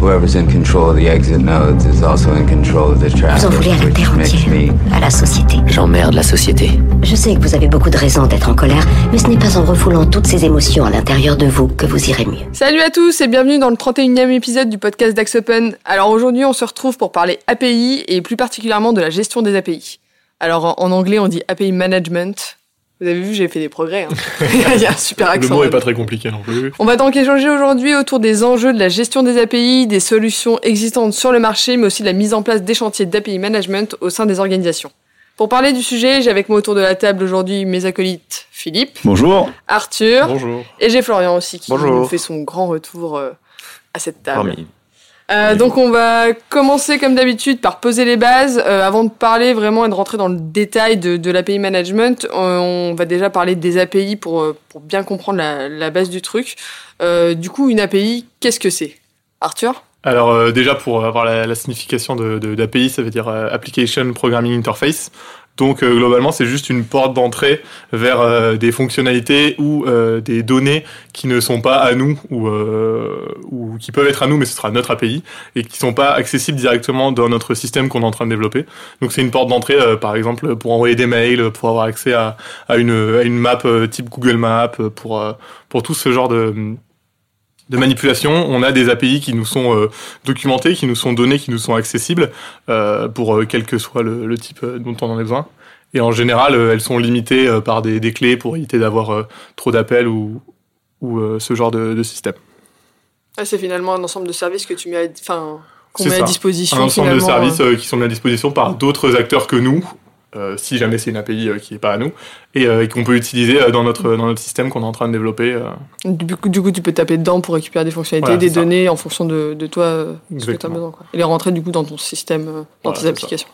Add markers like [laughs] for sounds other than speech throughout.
Whoever's in control of the exit nodes is also in control of the Vous en traffic, voulez à la which terre makes entière, me à la société. J'emmerde la société. Je sais que vous avez beaucoup de raisons d'être en colère, mais ce n'est pas en refoulant toutes ces émotions à l'intérieur de vous que vous irez mieux. Salut à tous et bienvenue dans le 31e épisode du podcast d'Axe Open. Alors aujourd'hui on se retrouve pour parler API et plus particulièrement de la gestion des API. Alors en anglais on dit API Management. Vous avez vu j'ai fait des progrès. hein. [laughs] Il y a un super Le accent. mot est pas très compliqué non plus. On va donc échanger aujourd'hui autour des enjeux de la gestion des API, des solutions existantes sur le marché, mais aussi de la mise en place des chantiers d'API management au sein des organisations. Pour parler du sujet, j'ai avec moi autour de la table aujourd'hui mes acolytes Philippe, Bonjour. Arthur Bonjour. et j'ai Florian aussi qui Bonjour. nous fait son grand retour euh, à cette table. Parmi- Euh, donc on va commencer comme d'habitude par poser les bases. Euh, avant de parler vraiment et de rentrer dans le détail de, de l'API management, euh, on va déjà parler des API pour, pour bien comprendre la, la base du truc. Euh, du coup, une API, qu'est-ce que c'est? Arthur? Alors déjà pour avoir la, la signification de, de- d'API, ça veut dire Application Programming Interface. Donc euh, globalement, c'est juste une porte d'entrée vers euh, des fonctionnalités ou euh, des données qui ne sont pas à nous ou, euh, ou qui peuvent être à nous, mais ce sera notre API et qui sont pas accessibles directement dans notre système qu'on est en train de développer. Donc c'est une porte d'entrée, euh, par exemple, pour envoyer des mails, pour avoir accès à, à une, à une map euh, type Google Maps, pour pour tout ce genre de de manipulation, on a des API qui nous sont euh, documentés, qui nous sont donnés, qui nous sont accessibles euh, pour euh, quel que soit le, le type dont on en a besoin. Et en général, elles sont limitées par des, des clés pour éviter d'avoir trop d'appels ou, ou ce genre de, de système. Ah, C'est finalement un ensemble de services que tu mets à, qu'on met à disposition. Un ensemble de services euh, qui sont mis à disposition par d'autres acteurs que nous, euh, si jamais c'est une API euh, qui n'est pas à nous, et, euh, et qu'on peut utiliser dans notre, dans notre système qu'on est en train de développer. Du coup, du coup, tu peux taper dedans pour récupérer des fonctionnalités, Voilà, des ça. données en fonction de, de toi, ce que tu as besoin. Quoi. Et les rentrer du coup dans ton système, dans Voilà, tes ça.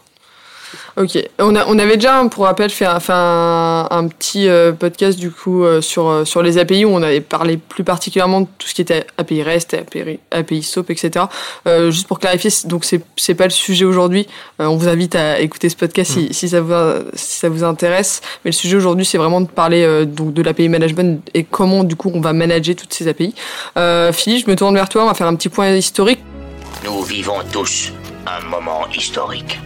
Ok. On, a, on avait déjà, pour rappel, fait un, fait un, un petit euh, podcast du coup euh, sur, euh, sur les API où on avait parlé plus particulièrement de tout ce qui était API REST, API, API SOAP, etc. Euh, juste pour clarifier, donc c'est c'est pas le sujet aujourd'hui. Euh, on vous invite à écouter ce podcast si, si ça vous si ça vous intéresse. Mais le sujet aujourd'hui, c'est vraiment de parler euh, donc de l'API management et comment du coup on va manager toutes ces API. Euh, Philippe, je me tourne vers toi. On va faire un petit point historique. Nous vivons tous un moment historique.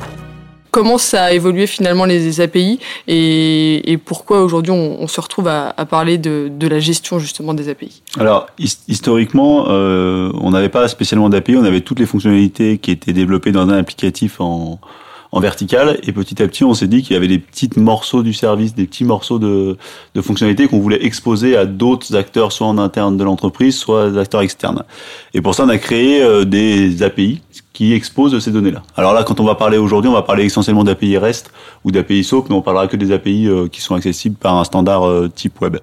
Comment ça a évolué finalement les API et, pourquoi aujourd'hui on, se retrouve à, parler de, la gestion justement des API. Alors, his- historiquement, euh, on n'avait pas spécialement d'API, on avait toutes les fonctionnalités qui étaient développées dans un applicatif en, en vertical, et petit à petit, on s'est dit qu'il y avait des petits morceaux du service, des petits morceaux de, de fonctionnalités qu'on voulait exposer à d'autres acteurs, soit en interne de l'entreprise, soit des acteurs externes. Et pour ça, on a créé euh, des API qui exposent ces données-là. Alors là, quand on va parler aujourd'hui, on va parler essentiellement d'API REST ou d'API SOAP, mais on parlera que des API euh, qui sont accessibles par un standard euh, type web.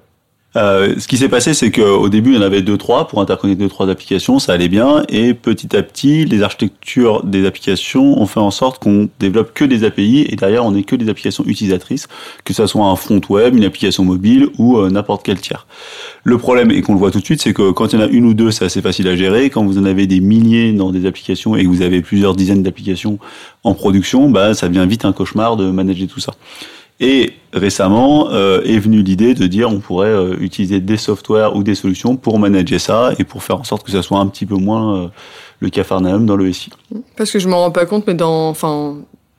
Euh, ce qui s'est passé, c'est qu'au début, il y en avait deux, trois pour interconnecter deux, trois applications, ça allait bien, et petit à petit, les architectures des applications ont fait en sorte qu'on développe que des API, et derrière, on n'est que des applications utilisatrices, que ça soit un front web, une application mobile ou euh, n'importe quel tiers. Le problème, et qu'on le voit tout de suite, c'est que quand il y en a une ou deux, c'est assez facile à gérer. Quand vous en avez des milliers dans des applications et que vous avez plusieurs dizaines d'applications en production, bah, ça devient vite un cauchemar de manager tout ça. Et récemment euh, est venue l'idée de dire on pourrait euh, utiliser des softwares ou des solutions pour manager ça et pour faire en sorte que ça soit un petit peu moins euh, le cafarnaum dans le SI. Parce que je m'en rends pas compte, mais dans, enfin,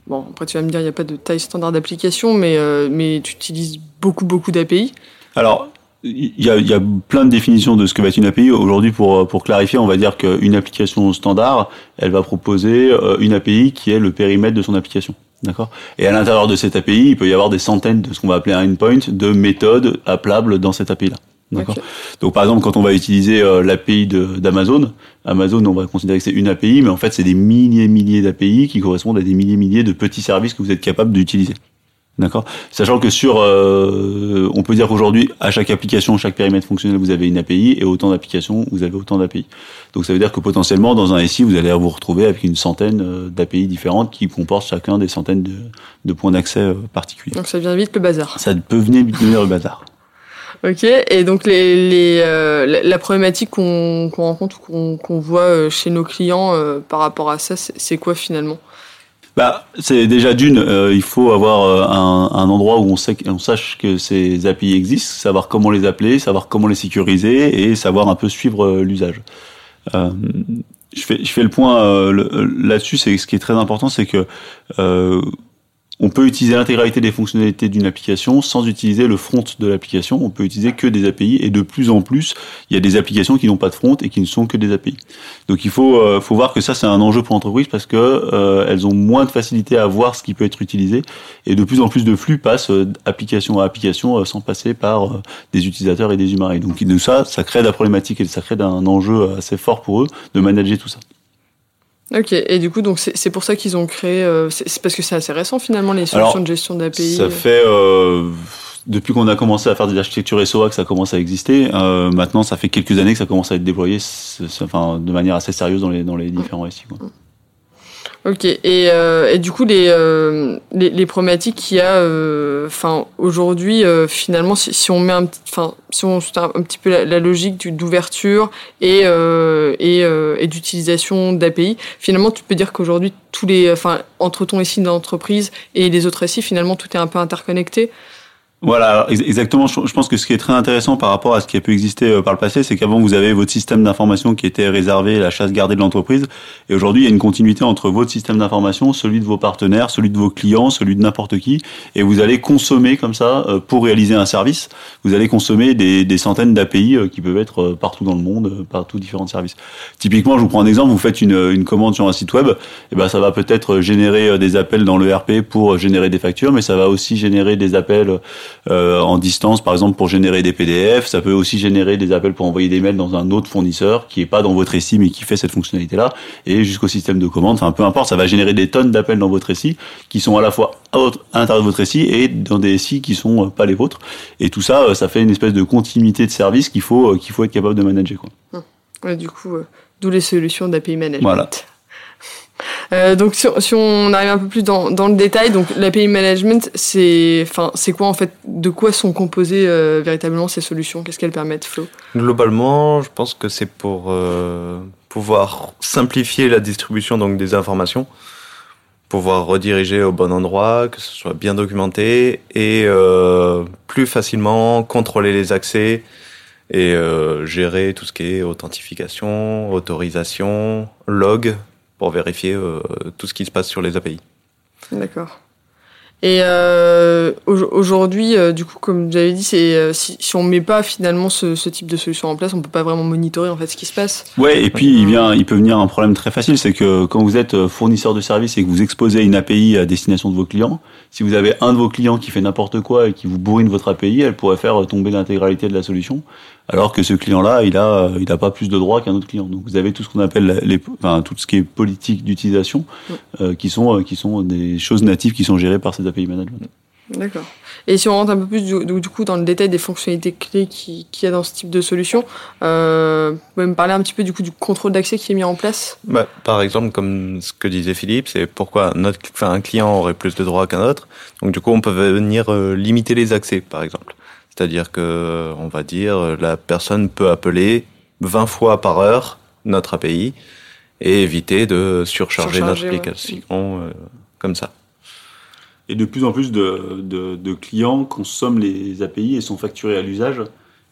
bon, après tu vas me dire il n'y a pas de taille standard d'application, mais euh, mais tu utilises beaucoup beaucoup d'API. Alors, il y a, il y a plein de définitions de ce que va être une API. Aujourd'hui, pour, pour clarifier, on va dire qu'une application standard, elle va proposer euh, une API qui est le périmètre de son application. D'accord Et à l'intérieur de cette API, il peut y avoir des centaines de ce qu'on va appeler un endpoint de méthodes appelables dans cette API-là. D'accord. Donc, par exemple, quand on va utiliser euh, l'API d'Amazon, Amazon, on va considérer que c'est une API, mais en fait, c'est des milliers milliers d'API qui correspondent à des milliers milliers de petits services que vous êtes capable d'utiliser. D'accord Sachant que sur, euh, on peut dire qu'aujourd'hui, à chaque application, chaque périmètre fonctionnel, vous avez une API, et autant d'applications, vous avez autant d'API. Donc ça veut dire que potentiellement, dans un SI, vous allez vous retrouver avec une centaine euh, d'API différentes qui comportent chacun des centaines de, de points d'accès euh, particuliers. Donc ça devient vite le bazar. Ça peut venir devenir le bazar. Ok, et donc les, les, euh, la, la problématique qu'on rencontre ou qu'on qu'on voit euh, chez nos clients euh, par rapport à ça, c'est quoi finalement? Bah, c'est déjà d'une, euh, il faut avoir euh, un, un, endroit où on, sait, on sache que ces API existent, savoir comment les appeler, savoir comment les sécuriser et savoir un peu suivre euh, l'usage. Euh, je, fais, je fais le point là-dessus, c'est ce qui est très important, c'est que on peut utiliser l'intégralité des fonctionnalités d'une application sans utiliser le front de l'application. On peut utiliser que des API et de plus en plus, il y a des applications qui n'ont pas de front et qui ne sont que des API. Donc il faut, euh, faut voir que ça c'est un enjeu pour l'entreprise parce que euh, elles ont moins de facilité à voir ce qui peut être utilisé et de plus en plus de flux passent euh, application à application sans passer par des utilisateurs et des humains. Et donc ça, ça crée de la problématique et ça crée un enjeu assez fort pour eux de manager tout ça. Ok, et du coup, donc c'est pour ça qu'ils ont créé. Euh, c'est parce que c'est assez récent finalement les solutions de gestion d'API. Ça fait euh, depuis qu'on a commencé à faire des architectures SOA que ça commence à exister. Euh, maintenant, ça fait quelques années que ça commence à être déployé, enfin de manière assez sérieuse dans les dans les différents SI. Quoi. Ok, et, euh, et, du coup, les, euh, les, les, problématiques qu'il y a euh, enfin, aujourd'hui, euh, finalement, si, si, on met un petit, enfin, si on un, un petit peu la, la logique d'ouverture et, euh, et, et d'utilisation d'API, finalement, tu peux dire qu'aujourd'hui, tous les, enfin, entre ton SI d'entreprise et les autres SI, finalement, tout est un peu interconnecté. Voilà, exactement. Je pense que ce qui est très intéressant par rapport à ce qui a pu exister euh, par le passé, c'est qu'avant vous avez votre système d'information qui était réservé à la chasse gardée de l'entreprise, et aujourd'hui il y a une continuité entre votre système d'information, celui de vos partenaires, celui de vos clients, celui de n'importe qui, et vous allez consommer comme ça euh, pour réaliser un service. Vous allez consommer des, centaines d'API euh, qui peuvent être partout dans le monde, partout différents services. Typiquement, je vous prends un exemple. Vous faites une, commande sur un site web, et ben ça va peut-être générer des appels dans le RP pour générer des factures, mais ça va aussi générer des appels euh, en distance, par exemple pour générer des PDF. Ça peut aussi générer des appels pour envoyer des mails dans un autre fournisseur qui est pas dans votre SI mais qui fait cette fonctionnalité-là, et jusqu'au système de commande. Enfin, peu importe, ça va générer des tonnes d'appels dans votre SI qui sont à la fois à, l'intérieur de votre SI et dans des SI qui sont euh, pas les vôtres. Et tout ça, euh, ça fait une espèce de continuité de service qu'il faut qu'il faut être capable de manager. Quoi. Hum. Ouais, du coup, d'où les solutions d'API management. Voilà. Euh, donc si, on arrive un peu plus dans, le détail, donc l'API management, c'est, enfin, c'est quoi en fait, de quoi sont composées euh, véritablement ces solutions? Qu'est-ce qu'elles permettent, Flo? Globalement, je pense que c'est pour euh, pouvoir simplifier la distribution donc des informations, pouvoir rediriger au bon endroit, que ce soit bien documenté et plus facilement contrôler les accès et gérer tout ce qui est authentification, autorisation, log, pour vérifier euh, tout ce qui se passe sur les API. D'accord. Et euh, aujourd'hui, euh, du coup, comme vous avez dit, c'est euh, si, si on met pas finalement ce, ce, type de solution en place, on peut pas vraiment monitorer en fait ce qui se passe. Ouais, et puis il vient, il peut venir un problème très facile, c'est que quand vous êtes fournisseur de services et que vous exposez une API à destination de vos clients, si vous avez un de vos clients qui fait n'importe quoi et qui vous bourrine votre API, elle pourrait faire tomber l'intégralité de la solution, alors que ce client-là, il a, il a pas plus de droits qu'un autre client. Donc vous avez tout ce qu'on appelle les, enfin tout ce qui est politique d'utilisation, euh, qui sont, qui sont des choses natives qui sont gérées par ces API management. D'accord. Et si on rentre un peu plus du, du coup dans le détail des fonctionnalités clés qu'il qui y a dans ce type de solution, euh, vous pouvez me parler un petit peu du coup du contrôle d'accès qui est mis en place? Bah, Par exemple, comme ce que disait Philippe, c'est pourquoi notre, enfin, un client aurait plus de droits qu'un autre. Donc du coup, on peut venir euh, limiter les accès, par exemple. C'est-à-dire que, on va dire, la personne peut appeler 20 fois par heure notre API et éviter de surcharger, surcharger notre application ouais. euh, comme ça. Et de plus en plus de, de, de, clients consomment les API et sont facturés à l'usage.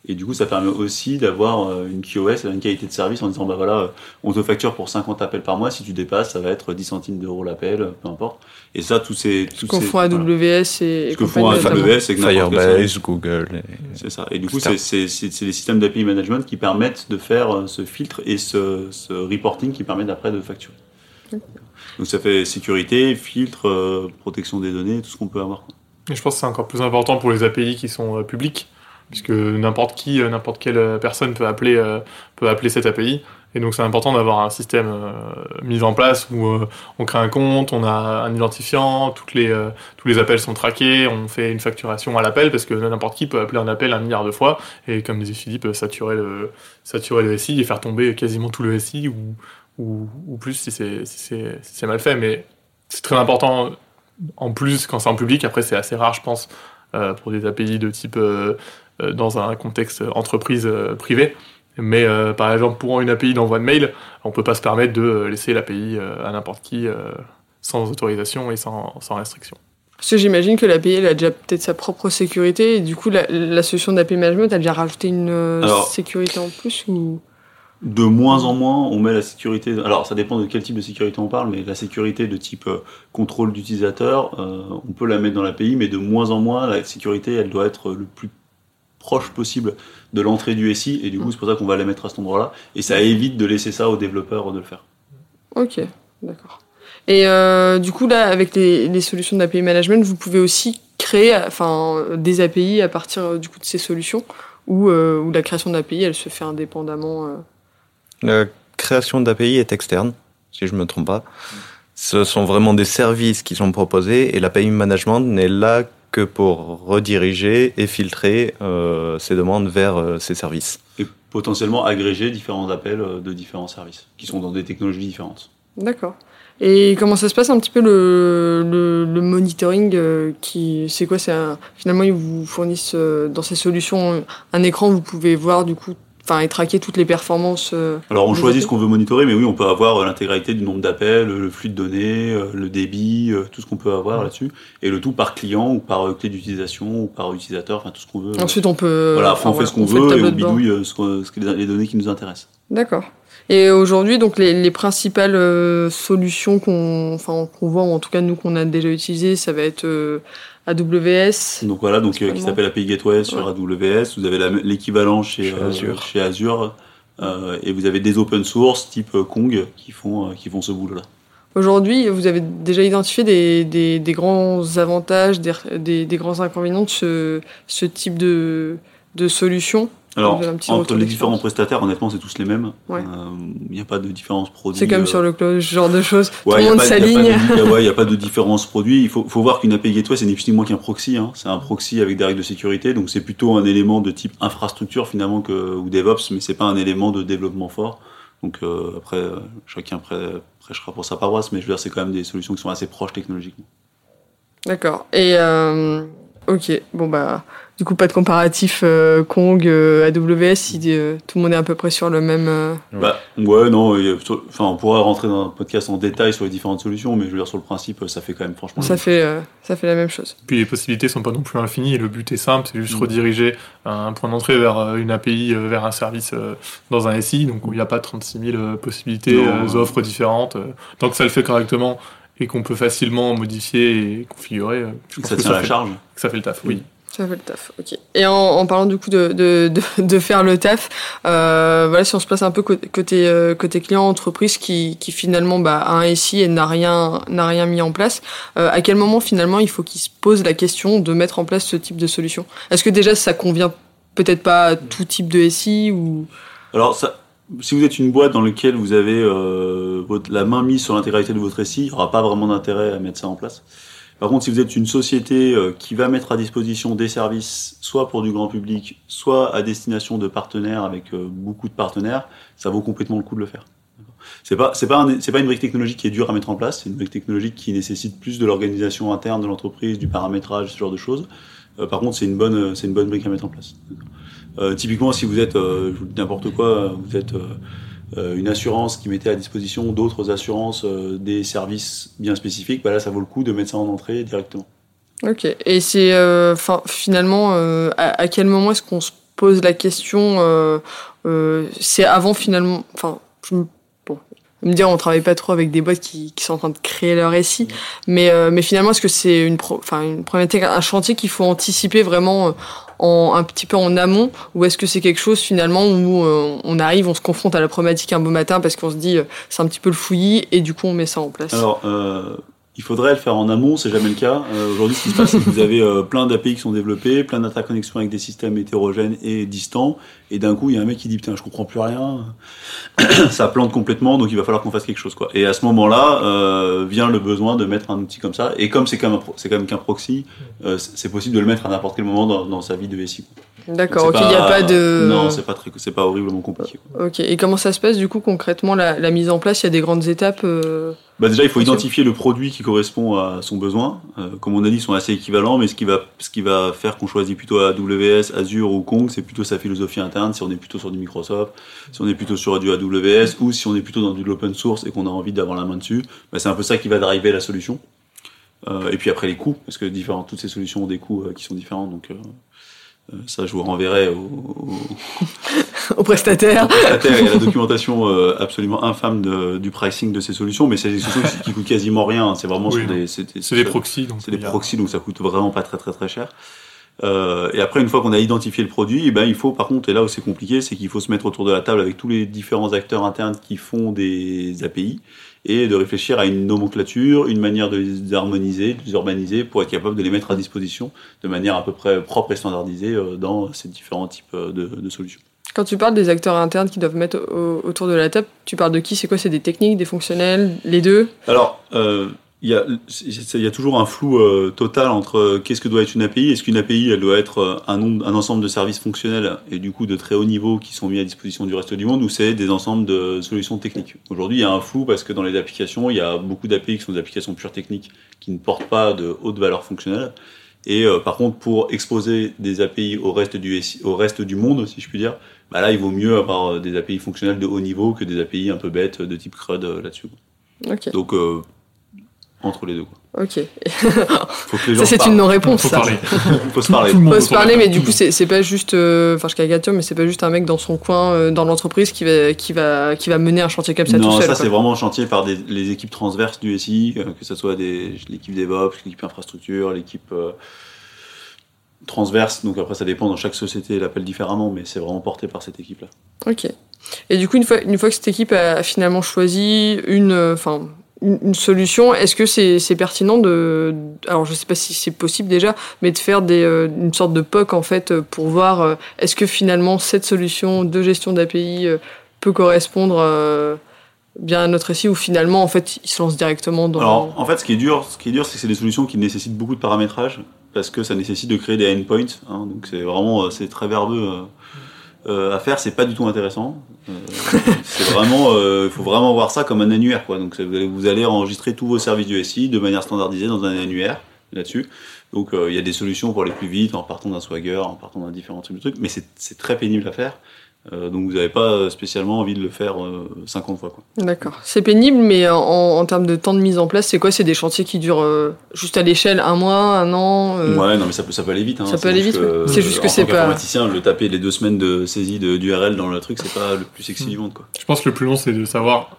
Et du coup, ça permet aussi d'avoir euh, une QoS, une qualité de service en disant, bah voilà, on te facture pour 50 appels par mois. Si tu dépasses, ça va être 10 centimes d'euros l'appel, peu importe. Et ça, tous ces. Ce qu'on font AWS voilà. et. Ce que font AWS et Firebase, Google. Et... C'est ça. Et du coup, c'est les systèmes d'API management qui permettent de faire euh, ce filtre et ce, ce reporting qui permet d'après de facturer. Okay. Donc ça fait sécurité, filtre, euh, protection des données, tout ce qu'on peut avoir. Quoi. Et je pense que c'est encore plus important pour les API qui sont euh, publics, puisque n'importe qui, euh, n'importe quelle personne peut appeler, euh, peut appeler cette API. Et donc c'est important d'avoir un système euh, mis en place où euh, on crée un compte, on a un identifiant, toutes les, euh, tous les appels sont traqués, on fait une facturation à l'appel parce que n'importe qui peut appeler un appel un milliard de fois et comme disait Philippe, saturer le, saturer le SI et faire tomber quasiment tout le SI ou, ou, plus si c'est si si mal fait. Mais c'est très important en plus quand c'est en public. Après, c'est assez rare, je pense, euh, pour des API de type euh, dans un contexte entreprise euh, privée. Mais euh, par exemple, pour une API d'envoi de mail, on peut pas se permettre de laisser l'API à n'importe qui sans autorisation et sans, sans restriction. Parce que j'imagine que l'API, elle a déjà peut-être sa propre sécurité, et du coup, la, la solution d'API Management, elle vient rajouter une euh, Alors- sécurité en plus ou... De moins en moins, on met la sécurité. Alors, ça dépend de quel type de sécurité on parle, mais la sécurité de type euh, contrôle d'utilisateur, euh, on peut la mettre dans l'API, mais de moins en moins, la sécurité, elle doit être le plus proche possible de l'entrée du SI, et du coup, c'est pour ça qu'on va la mettre à cet endroit-là, et ça évite de laisser ça aux développeurs de le faire. Ok, d'accord. Et euh, du coup, là, avec les, les solutions d'API Management, vous pouvez aussi créer enfin, des API à partir du coup, de ces solutions, ou où la création d'API, elle se fait indépendamment. La création d'API est externe, si je me trompe pas. Ce sont vraiment des services qui sont proposés et l'API management n'est là que pour rediriger et filtrer euh, ces demandes vers euh, ces services. Et potentiellement agréger différents appels euh, de différents services, qui sont dans des technologies différentes. D'accord. Et comment ça se passe un petit peu le, le, le monitoring euh, qui c'est quoi c'est finalement ils vous fournissent euh, dans ces solutions un écran où vous pouvez voir du coup enfin et traquer toutes les performances euh, Alors on choisit appels ce qu'on veut monitorer, mais oui, on peut avoir euh, l'intégralité du nombre d'appels, le flux de données, euh, le débit, tout ce qu'on peut avoir là-dessus, et le tout par client ou par clé d'utilisation ou par utilisateur, enfin tout ce qu'on veut. ensuite on peut voilà, enfin, on fait ce qu'on veut et on bidouille ce ce que les, les données qui nous intéressent. D'accord. Et aujourd'hui, donc les, les principales euh, solutions qu'on, enfin qu'on voit, ou en tout cas nous qu'on a déjà utilisées, ça va être euh, AWS. Donc voilà, donc euh, qui s'appelle API Gateway sur AWS. Vous avez l'équivalent chez, Chez euh, Azure. chez Azure, euh, et vous avez des open source type Kong qui font euh, qui font ce boulot-là. Aujourd'hui, vous avez déjà identifié des, des, des grands avantages, des, des, des grands inconvénients de ce, ce type de, de solution? Alors entre les différents prestataires, honnêtement, c'est tous les mêmes. Ouais. Il n'y a pas de différence produit. C'est comme euh, sur le cloud, ce genre de choses. Ouais, Tout le monde s'aligne. de- y a- [laughs] ouais, y a pas de différence produit. Il faut, faut voir qu'une API Gateway, c'est ni plus ni moins qu'un proxy. Hein. C'est un proxy avec des règles de sécurité, donc c'est plutôt un élément de type infrastructure finalement que ou DevOps, mais c'est pas un élément de développement fort. Donc euh, après, euh, chacun prê- prêchera pour sa paroisse, mais je veux dire, c'est quand même des solutions qui sont assez proches technologiquement. D'accord. Et euh, ok, bon bah, du coup pas de comparatif euh, Kong, euh, AWS, si euh, tout le monde est à peu près sur le même. euh, Ouais. Bah, ouais, non, enfin, on pourrait rentrer dans un podcast en détail sur les différentes solutions, mais je veux dire, sur le principe, ça fait quand même franchement. ça fait, euh, ça fait la même chose. Puis les possibilités sont pas non plus infinies et le but est simple, c'est juste Mm. rediriger un point d'entrée vers une API, vers un service dans un SI, donc où il n'y a pas 36 000 euh, possibilités, Non. euh, offres différentes. Tant que ça le fait correctement et qu'on peut facilement modifier et configurer, euh, je pense ça que tient la fait, charge. que ça fait le taf, oui. Ça fait le taf, ok. Et en, en parlant du coup de, de, de, [laughs] de faire le taf, euh, voilà, si on se place un peu côté, côté, euh, côté client, entreprise qui, qui finalement bah, a un SI et n'a rien, n'a rien mis en place, euh, à quel moment finalement il faut qu'il se pose la question de mettre en place ce type de solution? Est-ce que déjà ça convient peut-être pas à tout type de SI ou... Alors, ça, si vous êtes une boîte dans laquelle vous avez euh, votre- la main mise sur l'intégralité de votre SI, il n'y aura pas vraiment d'intérêt à mettre ça en place. Par contre, si vous êtes une société euh, qui va mettre à disposition des services, soit pour du grand public, soit à destination de partenaires avec euh, beaucoup de partenaires, ça vaut complètement le coup de le faire. C'est pas, c'est pas, un- c'est pas une brique technologique qui est dure à mettre en place. C'est une brique technologique qui nécessite plus de l'organisation interne de l'entreprise, du paramétrage, ce genre de choses. Euh, par contre, c'est une bonne, c'est une bonne brique à mettre en place. Typiquement, si vous êtes, euh, je vous dis n'importe quoi, euh, vous êtes euh, euh, une assurance qui mettait à disposition d'autres assurances euh, des services bien spécifiques, bah là, ça vaut le coup de mettre ça en entrée directement. Ok. Et c'est, euh, finalement, euh, à, à quel moment est-ce qu'on se pose la question euh, euh, C'est avant finalement, enfin, je me, bon, me dire, on travaille pas trop avec des boîtes qui, qui sont en train de créer leur récit, mais, euh, mais finalement, est-ce que c'est une, enfin, une problématique, un chantier qu'il faut anticiper vraiment euh, un petit peu en amont, ou est-ce que c'est quelque chose finalement où euh, on arrive, on se confronte à la problématique un beau matin parce qu'on se dit, euh, c'est un petit peu le fouillis, et du coup, on met ça en place? Euh, il faudrait le faire en amont, c'est jamais le cas. Euh, Aujourd'hui, ce qui se passe, c'est que vous avez euh, plein d'API qui sont développés, plein d'interconnexions avec des systèmes hétérogènes et distants, et d'un coup, il y a un mec qui dit putain, je comprends plus rien, [coughs] ça plante complètement, donc il va falloir qu'on fasse quelque chose, quoi. Et à ce moment-là, euh, vient le besoin de mettre un outil comme ça, et comme c'est quand même, c'est quand même qu'un proxy, euh, c'est possible de le mettre à n'importe quel moment dans, dans sa vie de SI. D'accord, ok, il n'y a pas de. Non, c'est pas très, c'est pas horriblement compliqué. quoi. Ok, et comment ça se passe du coup concrètement la, la mise en place Il y a des grandes étapes euh, Bah déjà, il faut identifier le produit qui correspond à son besoin. Euh, comme on a dit, ils sont assez équivalents, mais ce qui va, ce qui va faire qu'on choisit plutôt AWS, Azure ou Kong, c'est plutôt sa philosophie interne. Si on est plutôt sur du Microsoft, si on est plutôt sur du AWS, ou si on est plutôt dans du open source et qu'on a envie d'avoir la main dessus, bah, c'est un peu ça qui va driver la solution. Euh, et puis après les coûts, parce que différents, toutes ces solutions ont des coûts euh, qui sont différents, donc euh, ça je vous renverrai au, au, [laughs] aux prestataires [laughs] prestataire et à la documentation euh, absolument infâme de- du pricing de ces solutions, mais c'est des solutions qui, qui coûtent quasiment rien. C'est vraiment Oui, sur non. des, c'est des, C'est des proxys, donc c'est des proxys, donc ça coûte vraiment pas très très très cher. Euh, et après, une fois qu'on a identifié le produit, eh ben, il faut, par contre, et là où c'est compliqué, c'est qu'il faut se mettre autour de la table avec tous les différents acteurs internes qui font des API et de réfléchir à une nomenclature, une manière de les harmoniser, de les urbaniser pour être capable de les mettre à disposition de manière à peu près propre et standardisée euh, dans ces différents types euh, de, de solutions. Quand tu parles des acteurs internes qui doivent mettre au- autour de la table, tu parles de qui? C'est quoi? C'est des techniques, des fonctionnels, les deux? Alors, euh, il y, a, c'est- il y a toujours un flou euh, total entre euh, qu'est-ce que doit être une API. Est-ce qu'une API, elle doit être euh, un, nombre, un ensemble de services fonctionnels et du coup de très haut niveau qui sont mis à disposition du reste du monde ou c'est des ensembles de solutions techniques? Aujourd'hui, il y a un flou parce que dans les applications, il y a beaucoup d'API qui sont des applications pures techniques qui ne portent pas de haute valeur fonctionnelle. Et par contre, pour exposer des API au reste du, SI au reste du monde, si je puis dire, bah là, il vaut mieux avoir des API fonctionnelles de haut niveau que des API un peu bêtes de type CRUD là-dessus. Donc, entre les deux. Quoi. ok. Faut que les gens Ça, c'est une non-réponse. Faut ça. parler. Faut se parler. Tout monde Faut se parler, mais du tout coup, c'est c'est pas juste, euh, enfin, je caricature, mais c'est pas juste un mec dans son coin, euh, dans l'entreprise, qui va, qui va, qui va mener un chantier comme ça non, tout seul. ça quoi. c'est vraiment chantier par des, les équipes transverses du SI, euh, que ce soit des- l'équipe DevOps, l'équipe infrastructure, l'équipe euh, transverse. Donc après, ça dépend. Dans chaque société, elle l'appelle différemment, mais c'est vraiment porté par cette équipe-là. Ok. Et du coup, une fois, une fois que cette équipe a finalement choisi une, euh, enfin, une, solution, est-ce que c'est pertinent de, alors je sais pas si c'est possible déjà, mais de faire euh, une sorte de POC en fait euh, pour voir euh, est-ce que finalement cette solution de gestion d'API peut correspondre bien à notre SI ou finalement en fait il se lance directement dans. Alors, en fait, ce qui est dur, ce c'est que c'est des solutions qui nécessitent beaucoup de paramétrage parce que ça nécessite de créer des endpoints. hein, donc c'est vraiment, très verbeux euh, euh, à faire. C'est pas du tout intéressant. Euh, c'est vraiment, il faut vraiment voir ça comme un annuaire, quoi. Donc vous allez, enregistrer tous vos services du SI de manière standardisée dans un annuaire là-dessus. Donc euh, il y a des solutions pour aller plus vite en partant d'un Swagger, en partant d'un différents types de trucs, mais c'est très pénible à faire. Euh, donc vous n'avez pas spécialement envie de le faire euh, 50 fois, quoi. D'accord. C'est pénible, mais en, en termes de temps de mise en place, c'est quoi? C'est des chantiers qui durent euh, juste à l'échelle un mois, un an euh, Ouais, non, mais ça peut, ça peut aller vite. Hein. Ça peut aller vite, ouais. C'est juste que en c'est tant pas- qu'informaticien, le taper les deux semaines de saisie de- d'URL dans le truc, c'est pas le plus sexy Mm. du monde, quoi. Je pense que le plus long, c'est de savoir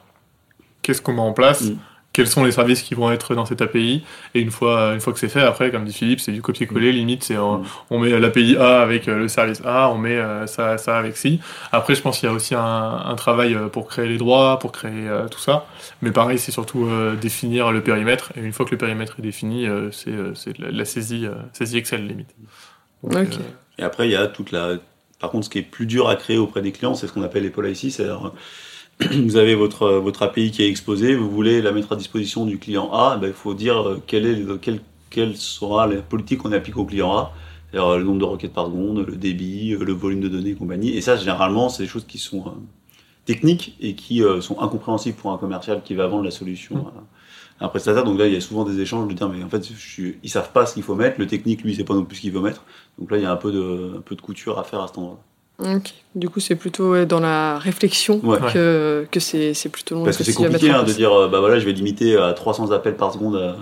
qu'est-ce qu'on met en place, Mm. Quels sont les services qui vont être dans cette API, et une fois, une fois que c'est fait, après, comme dit Philippe, c'est du copier-coller, limite, c'est on, Mm. on met l'API A avec euh, le service A, on met euh, ça, ça avec ci. Après, je pense qu'il y a aussi un, un travail euh, pour créer les droits, pour créer euh, tout ça, mais pareil, c'est surtout euh, définir le périmètre, et une fois que le périmètre est défini, euh, c'est euh, la, la saisie, euh, saisie Excel, limite. Donc, Ok. euh, Et après, il y a toute la. Par contre, ce qui est plus dur à créer auprès des clients, c'est ce qu'on appelle les policies. C'est-à-dire, [clears throat] vous avez votre, votre API qui est exposée, vous voulez la mettre à disposition du client A, ben, il faut dire euh, quelle, est, le- quelle, quelle sera la politique qu'on applique au client A. C'est-à-dire euh, le nombre de requêtes par seconde, le débit, euh, le volume de données et compagnie. Et ça, généralement, c'est des choses qui sont euh, techniques et qui euh, sont incompréhensibles pour un commercial qui va vendre la solution à un prestataire. Donc là, il y a souvent des échanges de dire, mais en fait, je suis- ils savent pas ce qu'il faut mettre. Le technique, lui, sait pas non plus ce qu'il veut mettre. Donc là, il y a un peu de, un peu de couture à faire à cet endroit. Du coup, c'est plutôt ouais, dans la réflexion Ouais. que, que c'est c'est plutôt long. Parce que c'est compliqué hein, de dire, euh, bah voilà, je vais limiter à 300 appels par seconde. à-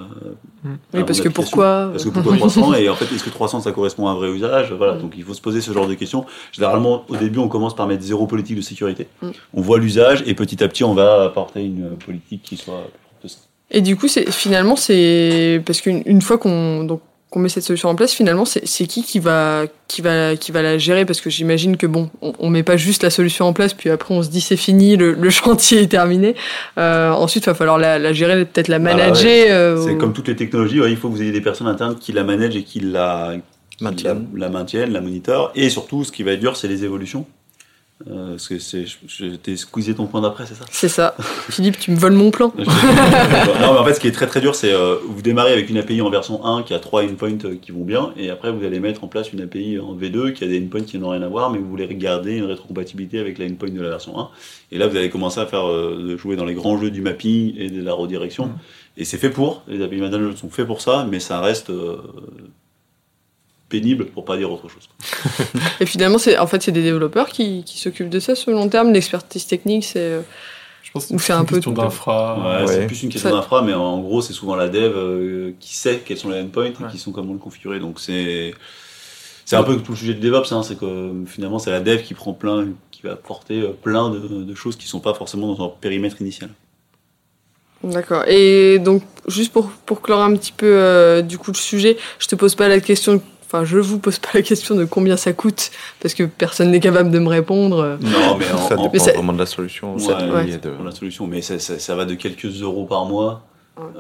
Oui, à parce mon que pourquoi? Parce que pourquoi [laughs] 300 Et en fait, est-ce que 300 ça correspond à un vrai usage? Voilà, Mm. donc il faut se poser ce genre de questions. Généralement, au début, on commence par mettre zéro politique de sécurité. Mm. On voit l'usage et petit à petit, on va apporter une politique qui soit plus propre de ça. Et du coup, c'est finalement, c'est parce qu'une une fois qu'on donc qu'on met cette solution en place, finalement, c'est qui qui va qui va qui va la gérer? Parce que j'imagine que bon, on, on met pas juste la solution en place, puis après on se dit c'est fini, le, le [laughs] chantier est terminé. Euh, ensuite, il va falloir la, la gérer, peut-être la Ah, manager. euh, C'est ou- comme toutes les technologies, ouais, il faut que vous ayez des personnes internes qui la managent et qui la, qui la, la maintiennent, la monitorent. Et surtout, ce qui va être dur, c'est les évolutions. Euh, parce que c'est, je, je t'ai squeezé ton point d'après, c'est ça C'est ça. [laughs] Philippe, tu me voles mon plan. [laughs] non, mais en fait, ce qui est très très dur, c'est euh, vous démarrez avec une API en version 1 qui a trois endpoints euh, qui vont bien, et après vous allez mettre en place une API en V2 qui a des endpoints qui n'ont rien à voir, mais vous voulez garder une rétrocompatibilité avec la endpoint de la version 1. Et là, vous allez commencer à faire euh, jouer dans les grands jeux du mapping et de la redirection. Et c'est fait pour, les API managers sont faits pour ça, mais ça reste pénible pour pas dire autre chose. [laughs] Et finalement, c'est en fait, c'est des développeurs qui, qui s'occupent de ça sur le long terme. L'expertise technique, c'est. euh, Je pense Ou que c'est un une peu question d'infra. Ouais, ouais. c'est plus une question Ça- d'infra, mais en gros, c'est souvent la dev euh, qui sait quels sont les endpoints et qui sont comment le configurer. Donc c'est c'est un peu tout le sujet de DevOps, hein, c'est que finalement c'est la dev qui prend plein, qui va apporter euh, plein de, de choses qui sont pas forcément dans leur périmètre initial. D'accord. Et donc, juste pour, pour clore un petit peu euh, du coup le sujet, je te pose pas la question. Enfin, je vous pose pas la question de combien ça coûte, parce que personne n'est capable de me répondre. Non, mais en, Ça en- dépend ça- vraiment de la solution. Ouais, ça ouais. de- la solution, mais ça, ça- ça va de quelques euros par mois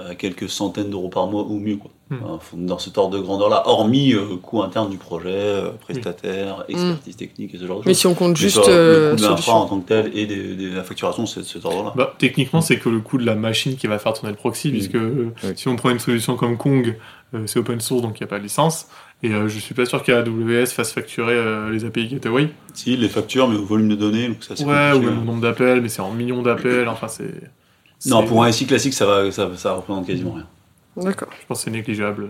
à quelques centaines d'euros par mois ou mieux, quoi. Hmm. Enfin, dans cet ordre de grandeur-là, hormis euh, coût interne du projet, euh, prestataire, expertise technique et ce genre de Mais choses. si on compte Mais juste ça, euh, le coût de l'infra en tant que tel et des, des- la facturation, c'est de cet ordre-là. Bah, techniquement, c'est que le coût de la machine qui va faire tourner le proxy, Mm. puisque euh, Oui. si on prend une solution comme Kong, euh, c'est open source, donc il n'y a pas de licence. Et euh, je suis pas sûr qu'AWS fasse facturer euh, les API Gateway. Si, les factures, mais au volume de données, donc ça c'est Ouais, ou compliqué, même hein. le nombre d'appels, mais c'est en millions d'appels. Enfin, c'est. Non, pour un SI classique, ça, va, ça, ça représente quasiment rien. D'accord. Je pense que c'est négligeable.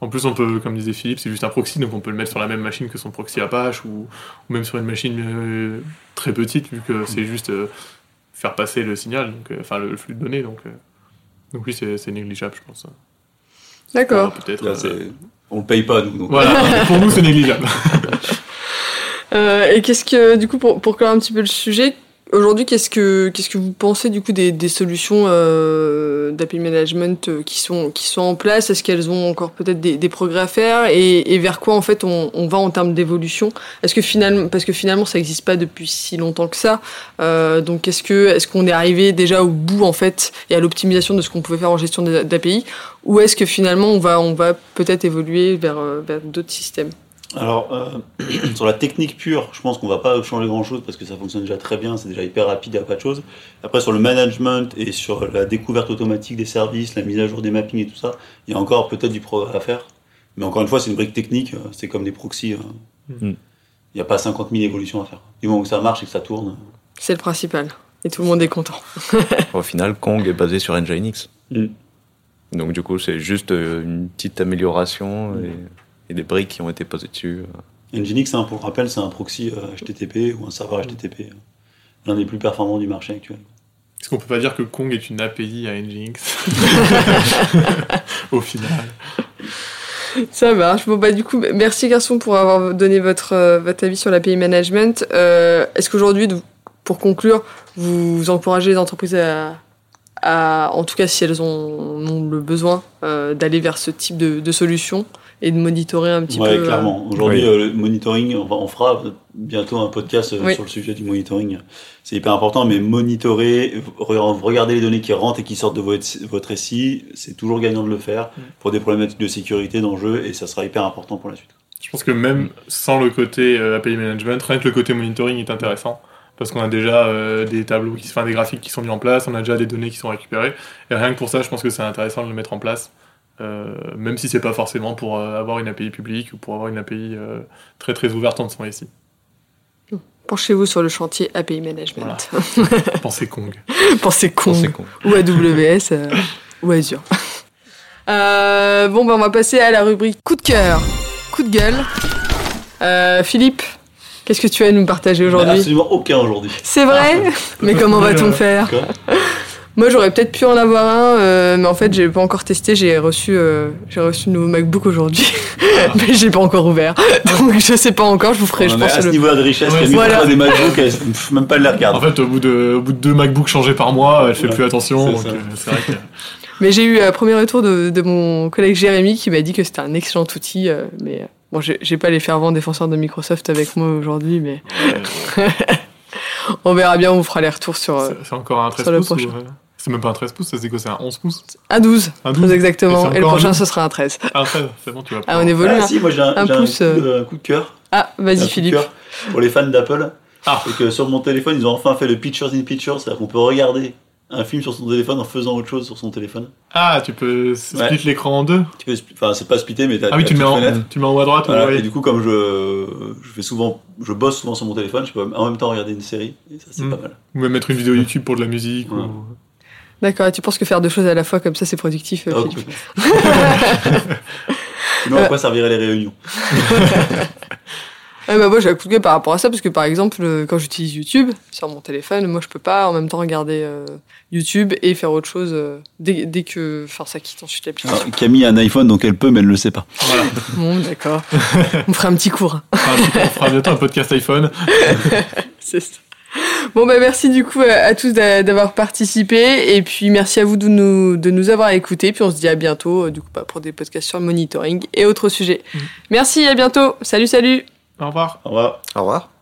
En plus, on peut, comme disait Philippe, c'est juste un proxy, donc on peut le mettre sur la même machine que son proxy Apache, ou, ou même sur une machine euh, très petite, vu que c'est juste euh, faire passer le signal, donc, euh, enfin le, le flux de données. Donc, euh, donc oui, c'est c'est négligeable, je pense. D'accord. Peut-être. Là, euh, c'est- On le paye pas, nous. donc. Voilà, pour nous, c'est négligeable. Euh, et qu'est-ce que, du coup, pour, pour clore un petit peu le sujet, aujourd'hui, qu'est-ce que, qu'est-ce que vous pensez du coup des, des solutions euh, d'API management euh, qui sont, qui sont en place? Est-ce qu'elles ont encore peut-être des, des progrès à faire? Et, et vers quoi en fait on, on va en termes d'évolution? Est-ce que finalement, parce que finalement, ça n'existe pas depuis si longtemps que ça. Euh, donc, est-ce que, est-ce qu'on est arrivé déjà au bout en fait et à l'optimisation de ce qu'on pouvait faire en gestion d'API, ou est-ce que finalement on va, on va peut-être évoluer vers, euh, vers d'autres systèmes? Alors, euh, [clears throat] sur la technique pure, je pense qu'on va pas changer grand-chose parce que ça fonctionne déjà très bien, c'est déjà hyper rapide, il n'y a pas de choses. Après, sur le management et sur la découverte automatique des services, la mise à jour des mappings et tout ça, il y a encore peut-être du progrès à faire. Mais encore une fois, c'est une brique technique, euh, c'est comme des proxys. euh, Il Mm. n'y a pas 50 000 évolutions à faire. Du moment où ça marche et que ça tourne. C'est le principal. Et tout le monde est content. [laughs] Au final, Kong est basé sur Nginx. Mm. Donc du coup, c'est juste euh, une petite amélioration et, et des briques qui ont été posées dessus. Nginx, hein, pour rappel, c'est un proxy euh, HTTP ou un serveur HTTP. euh, L'un des plus performants du marché actuel. Est-ce qu'on peut pas dire que Kong est une API à Nginx [laughs] Au final. Ça marche. Bon, bah, du coup, merci garçon pour avoir donné votre, euh, votre avis sur l'API management. Euh, Est-ce qu'aujourd'hui, pour conclure, vous encouragez les entreprises à, à, en tout cas si elles ont, ont le besoin, euh, d'aller vers ce type de, de solution et de monitorer un petit Ouais, peu euh, clairement. Aujourd'hui, Oui. euh, le monitoring, on, va- on fera bientôt un podcast euh, Oui. sur le sujet du monitoring. C'est hyper important, mais monitorer, re- regarder les données qui rentrent et qui sortent de votre, SI, c'est toujours gagnant de le faire Mm. pour des problématiques de sécurité, d'enjeu, et ça sera hyper important pour la suite. Je pense que même sans le côté euh, API management, rien que le côté monitoring est intéressant. Parce qu'on a déjà euh, des tableaux, qui, enfin des graphiques qui sont mis en place, on a déjà des données qui sont récupérées. Et rien que pour ça, je pense que c'est intéressant de le mettre en place. Euh, même si c'est pas forcément pour euh, avoir une API publique ou pour avoir une API euh, très très ouverte en son SI. Penchez-vous sur le chantier API management. [laughs] Pensez Kong. Pensez con. ou AWS euh, ou Azure. [laughs] Euh, bon, bah, on va passer à la rubrique coup de cœur, coup de gueule. Euh, Philippe, qu'est-ce que tu as à nous partager aujourd'hui? Absolument aucun aujourd'hui. C'est vrai? Mais comment [laughs] va-t-on faire? Quoi? Moi, j'aurais peut-être pu en avoir un, euh, mais en fait, j'ai pas encore testé. J'ai reçu, euh, j'ai reçu le nouveau MacBook aujourd'hui, [laughs] mais j'ai pas encore ouvert. [laughs] Donc, je sais pas encore. Je vous ferai, On je pense, à ce le- niveau-là de richesse, Ouais, qu'il y a voilà. des MacBooks, pff, même pas de les regarder. En fait, au bout de, au bout de deux MacBooks changés par mois, elle fait Ouais, plus attention. Donc euh, c'est vrai que. [laughs] Mais j'ai eu un premier retour de, de mon collègue Jérémy qui m'a dit que c'était un excellent outil. euh, mais bon, j'ai pas les fervents défenseurs de Microsoft avec moi aujourd'hui, mais on verra bien. On vous fera les retours sur euh, c'est- encore un 13 sur le ou, prochain. C'est même pas un 13 pouces, ça dit quoi C'est un 11 pouces un 12, Un très 12 exactement. Et Et, c'est le un prochain, 12? ce sera un 13. Ah, 13, c'est bon, tu vas Ah, on évolue. Ah, hein. si, moi j'ai un, Un un coup, euh. de, un coup de cœur. Ah, Un vas-y coup de Philippe. cœur Pour les fans d'Apple, Ah. Et que sur mon téléphone, ils ont enfin fait le Pictures in Pictures, c'est-à-dire qu'on peut regarder un film sur son téléphone en faisant autre chose sur son téléphone. Ah, tu peux split Ouais. l'écran en deux. Tu peux, enfin, c'est pas splitté, mais t'as Ah oui, tu le, mets en, fenêtre. tu le mets en haut à droite. Voilà, ouais. Et du coup, comme je, je fais souvent, je bosse souvent sur mon téléphone, je peux en même temps regarder une série, et ça c'est Mm. pas mal. Ou même mettre une vidéo YouTube pour de la musique. Ouais. ou- D'accord, et tu penses que faire deux choses à la fois comme ça, c'est productif, Ah, Philippe cool. [laughs] Sinon, à quoi serviraient les réunions? [laughs] Ah bah moi j'ai un coup de gueule par rapport à ça parce que par exemple euh, quand j'utilise YouTube sur mon téléphone, moi je peux pas en même temps regarder euh, YouTube et faire autre chose euh, dès, dès que enfin ça quitte ensuite l'application. Alors, Camille a un iPhone, donc elle peut, mais elle le sait pas. Voilà. [laughs] Bon d'accord, on fera un petit cours. Enfin, tu- on fera bientôt un podcast iPhone. C'est ça. Bon bah merci du coup à, tous d'a- d'avoir participé et puis merci à vous de nous, de nous avoir écoutés puis on se dit à bientôt euh, du coup bah, pour des podcasts sur le monitoring et autres sujets. Merci à bientôt. Salut salut. Au revoir. Au revoir. Au revoir.